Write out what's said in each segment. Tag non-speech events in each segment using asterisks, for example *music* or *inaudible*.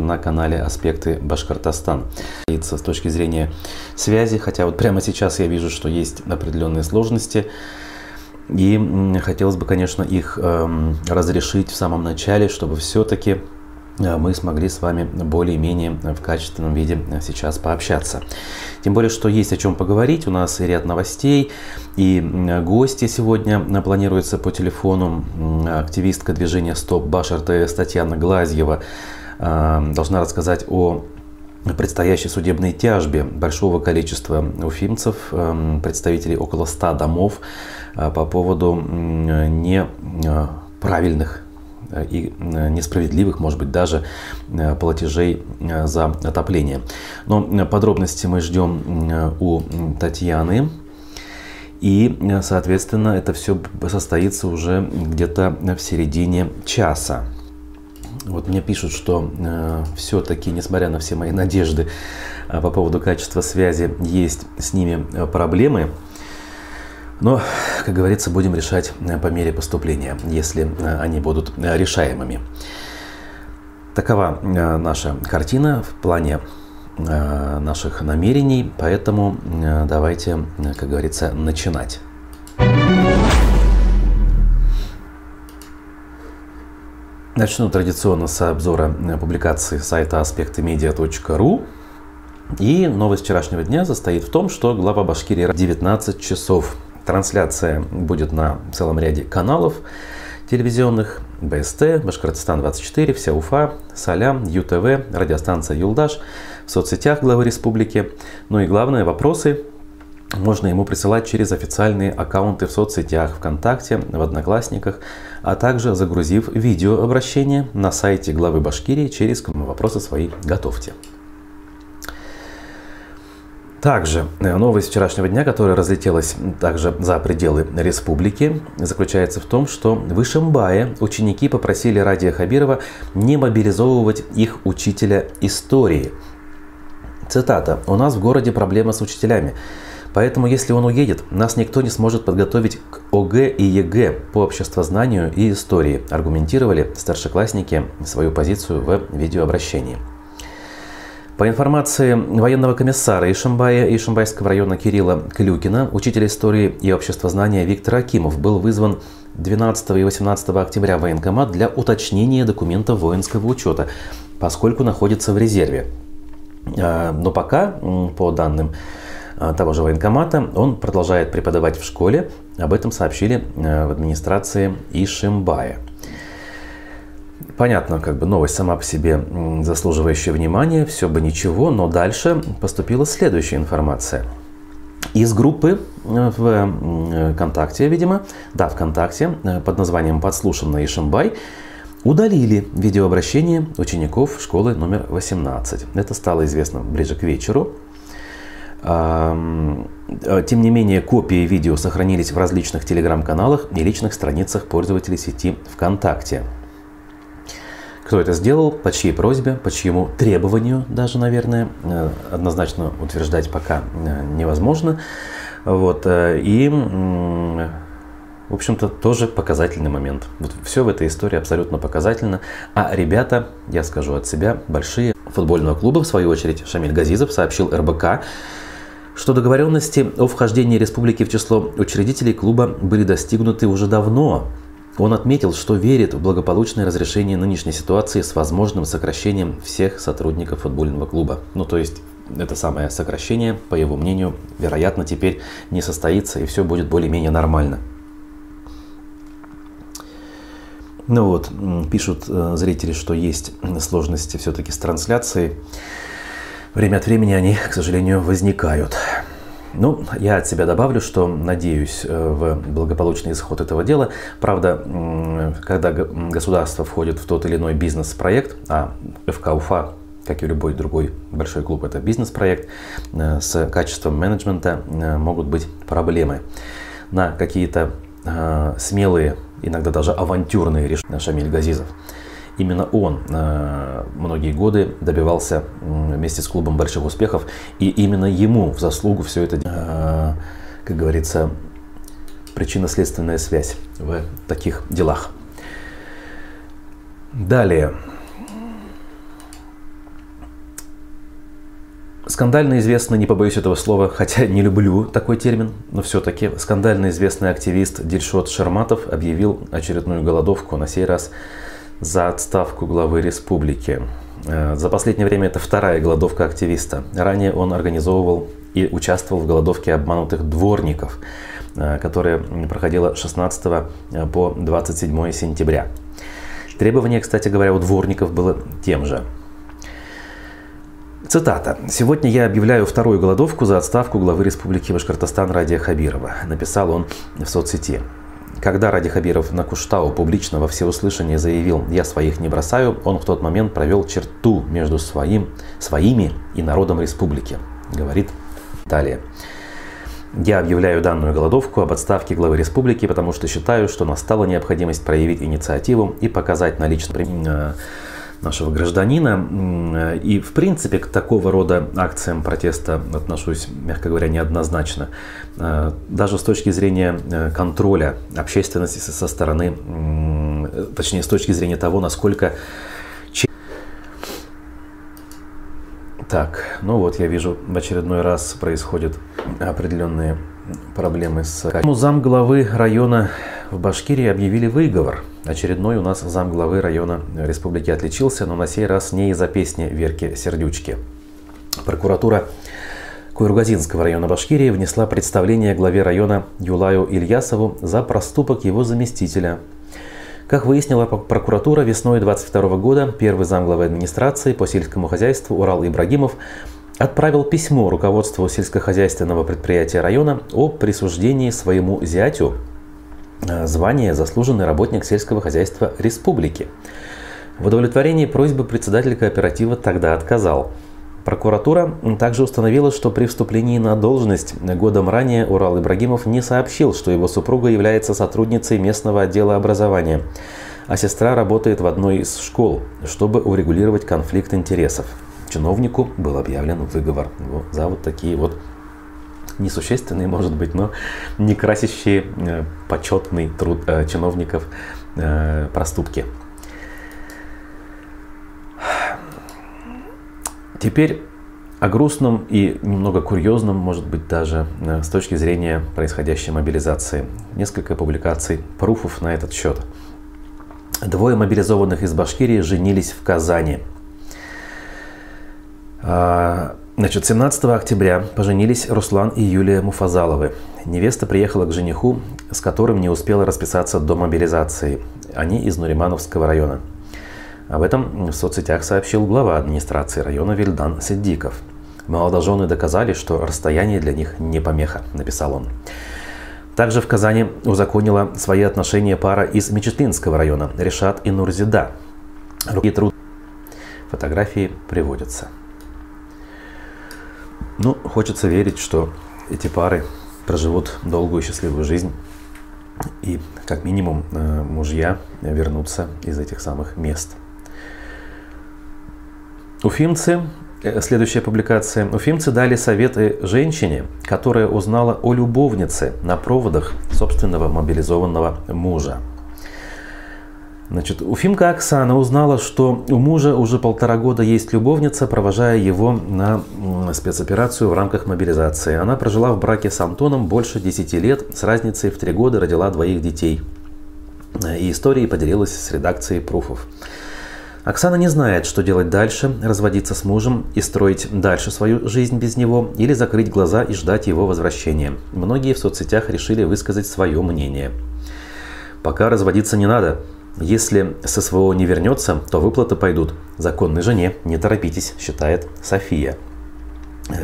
на канале «Аспекты Башкортостан». С точки зрения связи, хотя вот прямо сейчас я вижу, что есть определенные сложности, и хотелось бы, конечно, их эм, разрешить в самом начале, чтобы все-таки э, мы смогли с вами более-менее в качественном виде сейчас пообщаться. Тем более, что есть о чем поговорить. У нас и ряд новостей, и гости сегодня планируются по телефону. Активистка движения «Стоп Баш РТС» Татьяна Глазьева должна рассказать о предстоящей судебной тяжбе большого количества уфимцев, э, представителей около 100 домов э, по поводу неправильных и несправедливых, может быть, даже платежей за отопление. Но подробности мы ждем у Татьяны. И, соответственно, это все состоится уже где-то в середине часа. Вот мне пишут, что э, все-таки, несмотря на все мои надежды э, по поводу качества связи, есть с ними э, проблемы. Но, как говорится, будем решать э, по мере поступления, если э, они будут э, решаемыми. Такова наша картина в плане наших намерений, поэтому давайте, как говорится, начинать. Начну традиционно с обзора э, публикации сайта аспектымедиа.ру. И новость вчерашнего дня состоит в том, что глава Башкирии 19 часов. Трансляция будет на целом ряде каналов телевизионных. БСТ, Башкортостан-24, Вся Уфа, Салям, ЮТВ, радиостанция Юлдаш, в соцсетях главы республики. Ну и главное, вопросы можно ему присылать через официальные аккаунты в соцсетях, ВКонтакте, в Одноклассниках, а также загрузив видеообращение на сайте главы Башкирии через «Вопросы свои готовьте». Также э, новость вчерашнего дня, которая разлетелась также за пределы республики, заключается в том, что в Ишимбае ученики попросили Радия Хабирова не мобилизовывать их учителя истории. Цитата. «У нас в городе проблема с учителями. Поэтому, если он уедет, нас никто не сможет подготовить к ОГЭ и ЕГЭ по обществознанию и истории, аргументировали старшеклассники свою позицию в видеообращении. По информации военного комиссара Ишимбая и Ишимбайского района Кирилла Клюкина, учитель истории и обществознания Виктор Акимов был вызван 12 и 18 октября в военкомат для уточнения документов воинского учета, поскольку находится в резерве. А, но пока, по данным Э, того же военкомата. Он продолжает преподавать в школе. Об этом сообщили э, в администрации Ишимбая. Понятно, как бы новость сама по себе заслуживающая внимания, все бы ничего, но дальше поступила следующая информация. Из группы э, в ВКонтакте, видимо, да, ВКонтакте, под названием «Подслушанный Ишимбай», удалили видеообращение учеников школы номер 18. Это стало известно ближе к вечеру. Э, тем не менее, копии видео сохранились в различных телеграм-каналах и личных страницах пользователей сети ВКонтакте. Кто это сделал, по чьей просьбе, по чьему требованию даже, наверное, э, однозначно утверждать пока э, невозможно. Вот. И, в общем-то, тоже показательный момент. Вот все в этой истории абсолютно показательно. А ребята, я скажу от себя, большие футбольного клуба, в свою очередь, Шамиль Газизов сообщил РБК, что договоренности о вхождении республики в число учредителей клуба были достигнуты уже давно. Он отметил, что верит в благополучное разрешение нынешней ситуации с возможным сокращением всех сотрудников футбольного клуба. Ну, то есть, это самое сокращение, по его мнению, вероятно, теперь не состоится, и все будет более-менее нормально. Ну вот, пишут э, зрители, что есть сложности все-таки с трансляцией. Время от времени они, к сожалению, возникают. Ну, я от себя добавлю, что надеюсь э, в благополучный исход этого дела. Правда, когда государство входит в тот или иной бизнес-проект, а ФК Уфа, как и любой другой большой клуб, это бизнес-проект, э, с качеством менеджмента могут быть проблемы. На какие-то смелые, иногда даже авантюрные решения Шамиль Газизов – Именно он э, многие годы добивался вместе с клубом больших успехов, и именно ему в заслугу все это, э, как говорится, причинно-следственная связь в таких делах. Далее. Скандально известный, не побоюсь этого слова, хотя не люблю такой термин, но все-таки скандально известный активист Дильшот Шерматов объявил очередную голодовку, на сей раз за отставку главы республики. Э, за последнее время это вторая голодовка активиста. Ранее он организовывал и участвовал в голодовке обманутых дворников, э, которая проходила 16 э, по 27 сентября. Требование, кстати говоря, у дворников было тем же – Цитата. «Сегодня я объявляю вторую голодовку за отставку главы Республики Башкортостан Радия Хабирова», написал он в соцсети. Когда Ради Хабиров на Куштау публично во всеуслышание заявил «я своих не бросаю», он в тот момент провел черту между своим, своими и народом республики, говорит далее. Я объявляю данную голодовку об отставке главы республики, потому что считаю, что настала необходимость проявить инициативу и показать на личном э, нашего гражданина. И, в принципе, к такого рода акциям протеста отношусь, мягко говоря, неоднозначно. Э, даже с точки зрения э, контроля общественности со стороны, точнее, с точки зрения того, насколько Так, ну вот я вижу, в очередной раз происходят определенные проблемы с... Зам главы района в Башкирии объявили выговор. Очередной у нас зам главы района республики отличился, но на сей раз не из-за песни Верки Сердючки. Прокуратура Куйругазинского района Башкирии внесла представление главе района Юлаю Ильясову за проступок его заместителя. Как выяснила прокуратура, весной 22 года первый зам главы администрации по сельскому хозяйству Урал Ибрагимов отправил письмо руководству сельскохозяйственного предприятия района о присуждении своему зятю звание «Заслуженный работник сельского хозяйства республики». В удовлетворении просьбы председатель кооператива тогда отказал. Прокуратура также установила, что при вступлении на должность годом ранее Урал Ибрагимов не сообщил, что его супруга является сотрудницей местного отдела образования, а сестра работает в одной из школ, чтобы урегулировать конфликт интересов. Чиновнику был объявлен выговор за вот такие вот несущественные, может быть, но не красящие э, почетный труд э, чиновников э, проступки. Теперь о грустном и немного курьезном, может быть, даже с точки зрения происходящей мобилизации. Несколько публикаций, пруфов на этот счет. Двое мобилизованных из Башкирии женились в Казани. Значит, 17 октября поженились Руслан и Юлия Муфазаловы. Невеста приехала к жениху, с которым не успела расписаться до мобилизации. Они из Нуримановского района. Об этом в соцсетях сообщил глава администрации района Вильдан Сиддиков. Молодожены доказали, что расстояние для них не помеха, написал он. Также в Казани узаконила свои отношения пара из Мечетлинского района Решат и Нурзида. Руки труд. Фотографии приводятся. Ну, хочется верить, что эти пары проживут долгую счастливую жизнь. И как минимум э, мужья вернутся из этих самых мест. Уфимцы, э, следующая публикация. Уфимцы дали советы женщине, которая узнала о любовнице на проводах собственного мобилизованного мужа. Значит, Уфимка Оксана узнала, что у мужа уже полтора года есть любовница, провожая его на спецоперацию в рамках мобилизации. Она прожила в браке с Антоном больше 10 лет, с разницей в 3 года родила двоих детей. И историей поделилась с редакцией пруфов. Оксана не знает, что делать дальше, разводиться с мужем и строить дальше свою жизнь без него, или закрыть глаза и ждать его возвращения. Многие в соцсетях решили высказать свое мнение. Пока разводиться не надо, если с СВО не вернется, то выплаты пойдут законной жене. Не торопитесь, считает София.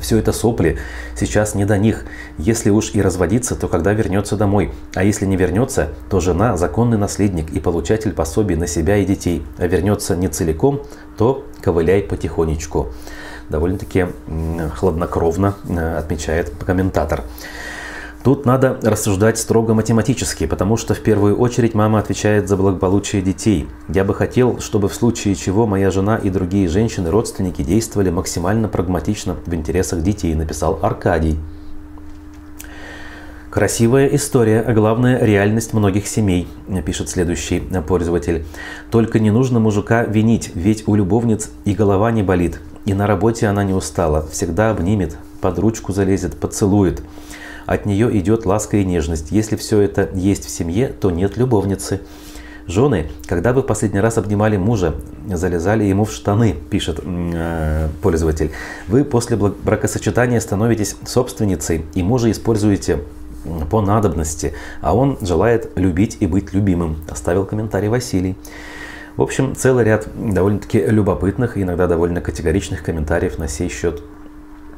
Все это сопли, сейчас не до них. Если уж и разводиться, то когда вернется домой. А если не вернется, то жена – законный наследник и получатель пособий на себя и детей. А вернется не целиком, то ковыляй потихонечку. Довольно-таки хладнокровно э, отмечает комментатор. Тут надо рассуждать строго математически, потому что в первую очередь мама отвечает за благополучие детей. Я бы хотел, чтобы в случае чего моя жена и другие женщины, родственники действовали максимально прагматично в интересах детей, написал Аркадий. Красивая история, а главное реальность многих семей, пишет следующий пользователь. Только не нужно мужика винить, ведь у любовниц и голова не болит. И на работе она не устала, всегда обнимет, под ручку залезет, поцелует. От нее идет ласка и нежность. Если все это есть в семье, то нет любовницы. Жены, когда вы последний раз обнимали мужа, залезали ему в штаны, пишет э, пользователь, вы после бракосочетания становитесь собственницей и мужа используете по надобности, а он желает любить и быть любимым, оставил комментарий Василий. В общем, целый ряд довольно-таки любопытных и иногда довольно категоричных комментариев на сей счет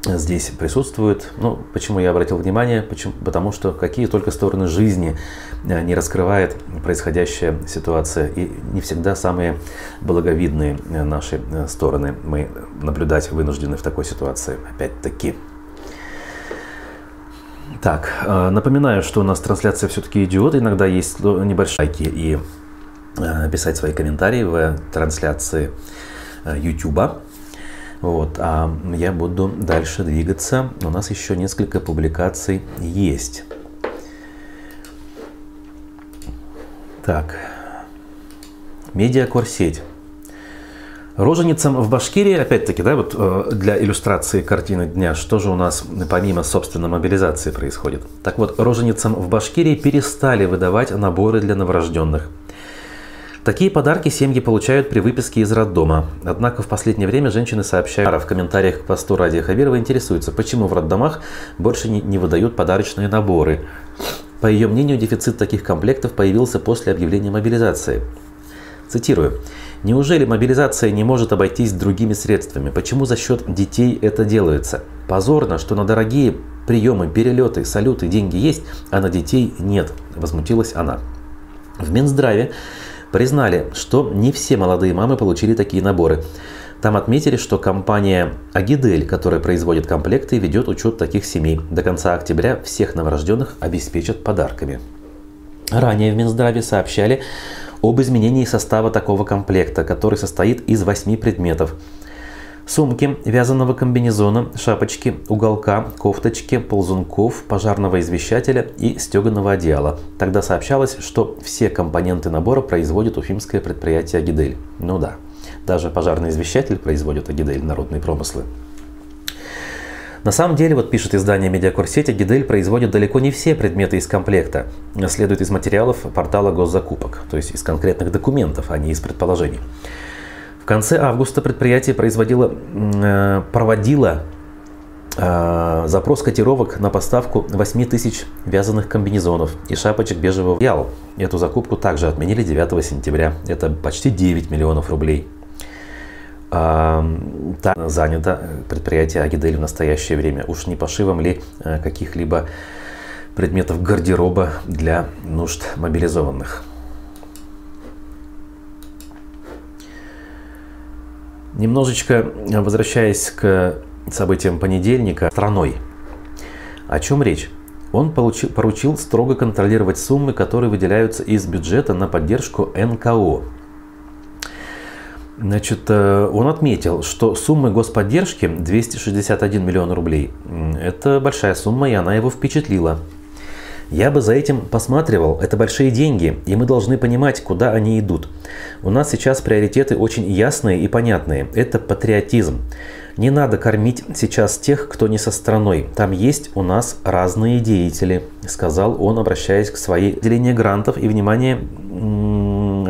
здесь присутствует. Ну, почему я обратил внимание? Почему? Потому что какие только стороны жизни э, не раскрывает происходящая ситуация. И не всегда самые благовидные э, наши э, стороны мы наблюдать вынуждены в такой ситуации. Опять-таки. Так, напоминаю, что у нас трансляция все-таки идет. Иногда есть небольшие лайки и писать свои комментарии в трансляции YouTube. Вот, а я буду дальше двигаться. У нас еще несколько публикаций есть. Так, медиакорсеть. Роженицам в Башкирии, опять-таки, да, вот э, для иллюстрации картины дня, что же у нас помимо собственной мобилизации происходит? Так вот, роженицам в Башкирии перестали выдавать наборы для новорожденных – Такие подарки семьи получают при выписке из роддома. Однако в последнее время женщины сообщают в комментариях к посту Радия Хавирова интересуются, почему в роддомах больше не, не выдают подарочные наборы. По ее мнению, дефицит таких комплектов появился после объявления мобилизации. Цитирую. Неужели мобилизация не может обойтись другими средствами? Почему за счет детей это делается? Позорно, что на дорогие приемы, перелеты, салюты деньги есть, а на детей нет, возмутилась она. В Минздраве признали, что не все молодые мамы получили такие наборы. Там отметили, что компания Агидель, которая производит комплекты, ведет учет таких семей. До конца октября всех новорожденных обеспечат подарками. Ранее в Минздраве сообщали об изменении состава такого комплекта, который состоит из восьми предметов – Сумки, вязаного комбинезона, шапочки, уголка, кофточки, ползунков, пожарного извещателя и стеганого одеяла. Тогда сообщалось, что все компоненты набора производит уфимское предприятие «Агидель». Ну да, даже пожарный извещатель производит «Агидель» народные промыслы. На самом деле, вот пишет издание «Медиакурсеть», Гидель производит далеко не все предметы из комплекта. Следует из материалов портала госзакупок, то есть из конкретных документов, а не из предположений. В конце августа предприятие производило, э, проводило э, запрос котировок на поставку 8 тысяч вязаных комбинезонов и шапочек бежевого яла. Эту закупку также отменили 9 сентября. Это почти 9 миллионов рублей. А, так занято предприятие Агидель в настоящее время. Уж не пошивом ли э, каких-либо предметов гардероба для нужд мобилизованных. Немножечко возвращаясь к событиям понедельника, страной. О чем речь? Он получил, поручил строго контролировать суммы, которые выделяются из бюджета на поддержку НКО. Значит, э, он отметил, что суммы господдержки 261 миллион рублей – это большая сумма, и она его впечатлила. Я бы за этим посматривал. Это большие деньги, и мы должны понимать, куда они идут. У нас сейчас приоритеты очень ясные и понятные. Это патриотизм. Не надо кормить сейчас тех, кто не со страной. Там есть у нас разные деятели, сказал он, обращаясь к своей делению грантов и внимание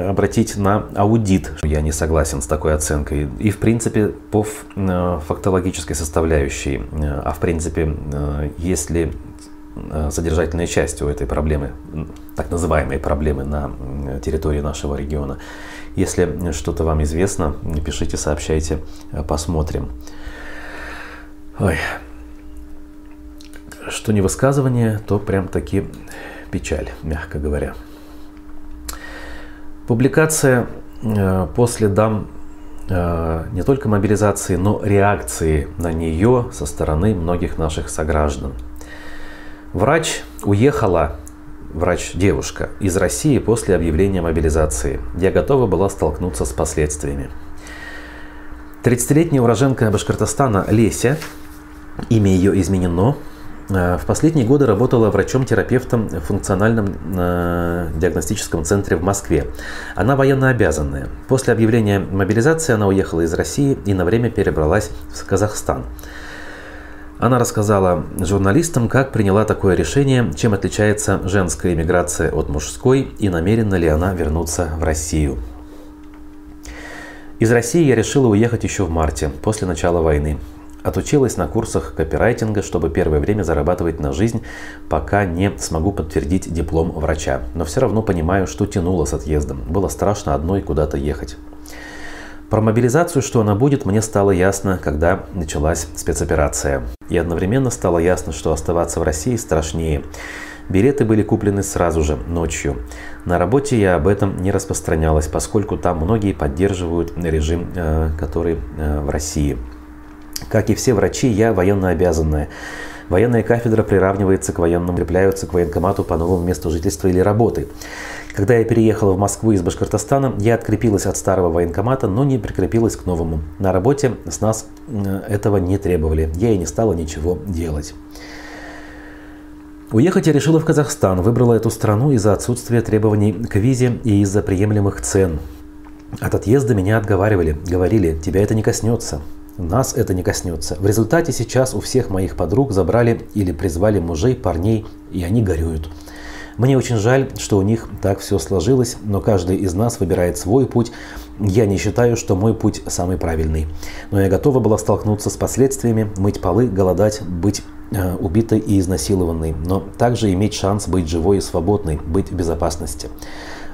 обратить на аудит. Я не согласен с такой оценкой. И в принципе по э, фактологической составляющей. Э, а в принципе, э, если Э, содержательной частью этой проблемы, так называемой проблемы на территории нашего региона. Если что-то вам известно, пишите, сообщайте, э, посмотрим. Ой. Что не высказывание, то прям таки печаль, мягко говоря. Публикация э, после дам не только мобилизации, но реакции на нее со стороны многих наших сограждан – Врач уехала, врач-девушка, из России после объявления мобилизации. Я готова была столкнуться с последствиями. 30-летняя уроженка Башкортостана Леся, имя ее изменено, Э, в последние годы работала врачом-терапевтом в функциональном э, диагностическом центре в Москве. Она военно обязанная. После объявления мобилизации она уехала из России и на время перебралась в Казахстан. Она рассказала журналистам, как приняла такое решение, чем отличается женская иммиграция от мужской и намерена ли она вернуться в Россию. Из России я решила уехать еще в марте, после начала войны. Отучилась на курсах копирайтинга, чтобы первое время зарабатывать на жизнь, пока не смогу подтвердить диплом врача. Но все равно понимаю, что тянуло с отъездом. Было страшно одной куда-то ехать. Про мобилизацию, что она будет, мне стало ясно, когда началась спецоперация. И одновременно стало ясно, что оставаться в России страшнее. Билеты были куплены сразу же, ночью. На работе я об этом не распространялась, поскольку там многие поддерживают режим, э, который э, в России. Как и все врачи, я военно обязанная. Военная кафедра приравнивается к военному, крепляются к военкомату по новому месту жительства или работы. Когда я переехала в Москву из Башкортостана, я открепилась от старого военкомата, но не прикрепилась к новому. На работе с нас этого не требовали. Я и не стала ничего делать. Уехать я решила в Казахстан. Выбрала эту страну из-за отсутствия требований к визе и из-за приемлемых цен. От отъезда меня отговаривали. Говорили, тебя это не коснется. Нас это не коснется. В результате сейчас у всех моих подруг забрали или призвали мужей, парней, и они горюют. Мне очень жаль, что у них так все сложилось, но каждый из нас выбирает свой путь. Я не считаю, что мой путь самый правильный. Но я готова была столкнуться с последствиями, мыть полы, голодать, быть убитой и изнасилованной, но также иметь шанс быть живой и свободной, быть в безопасности.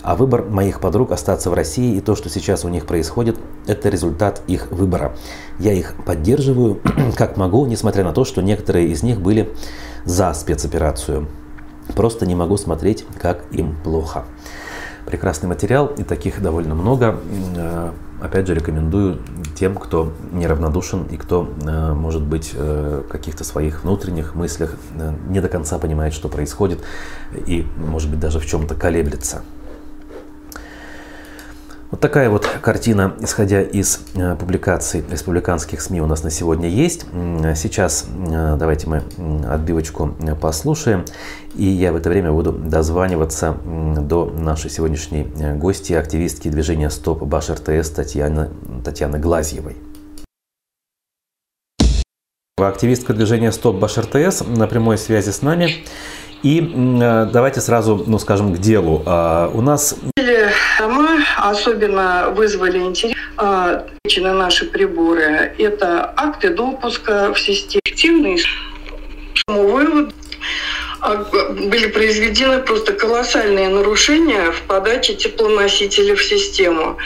А выбор моих подруг остаться в России и то, что сейчас у них происходит, это результат их выбора. Я их поддерживаю *clears throat* как могу, несмотря на то, что некоторые из них были за спецоперацию. Просто не могу смотреть, как им плохо. Прекрасный материал, и таких довольно много. Э, опять же, рекомендую тем, кто неравнодушен и кто, э, может быть, э, в каких-то своих внутренних мыслях не до конца понимает, что происходит, и, может быть, даже в чем-то колеблется. Вот такая вот картина, исходя из э, публикаций республиканских СМИ у нас на сегодня есть. Сейчас э, давайте мы отбивочку э, послушаем. И я в это время буду дозваниваться до нашей сегодняшней гости, активистки движения «Стоп Баш РТС» Татьяны, Татьяны Глазьевой. Активистка движения «Стоп Баш РТС» на прямой связи с нами. И давайте сразу, ну скажем, к делу. А, у нас мы особенно вызвали интерес а, на наши приборы. Это акты допуска в систему. Активный вывод а, были произведены просто колоссальные нарушения в подаче теплоносителя в систему.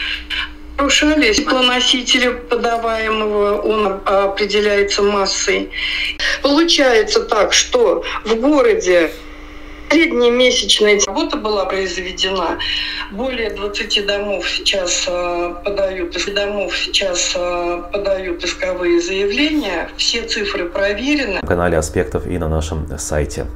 Нарушались теплоносители подаваемого, он определяется массой. Получается так, что в городе Среднемесячная работа была произведена. Более 20 домов сейчас э, подают, домов сейчас э, подают исковые заявления. Все цифры проверены. На канале Аспектов и на нашем сайте.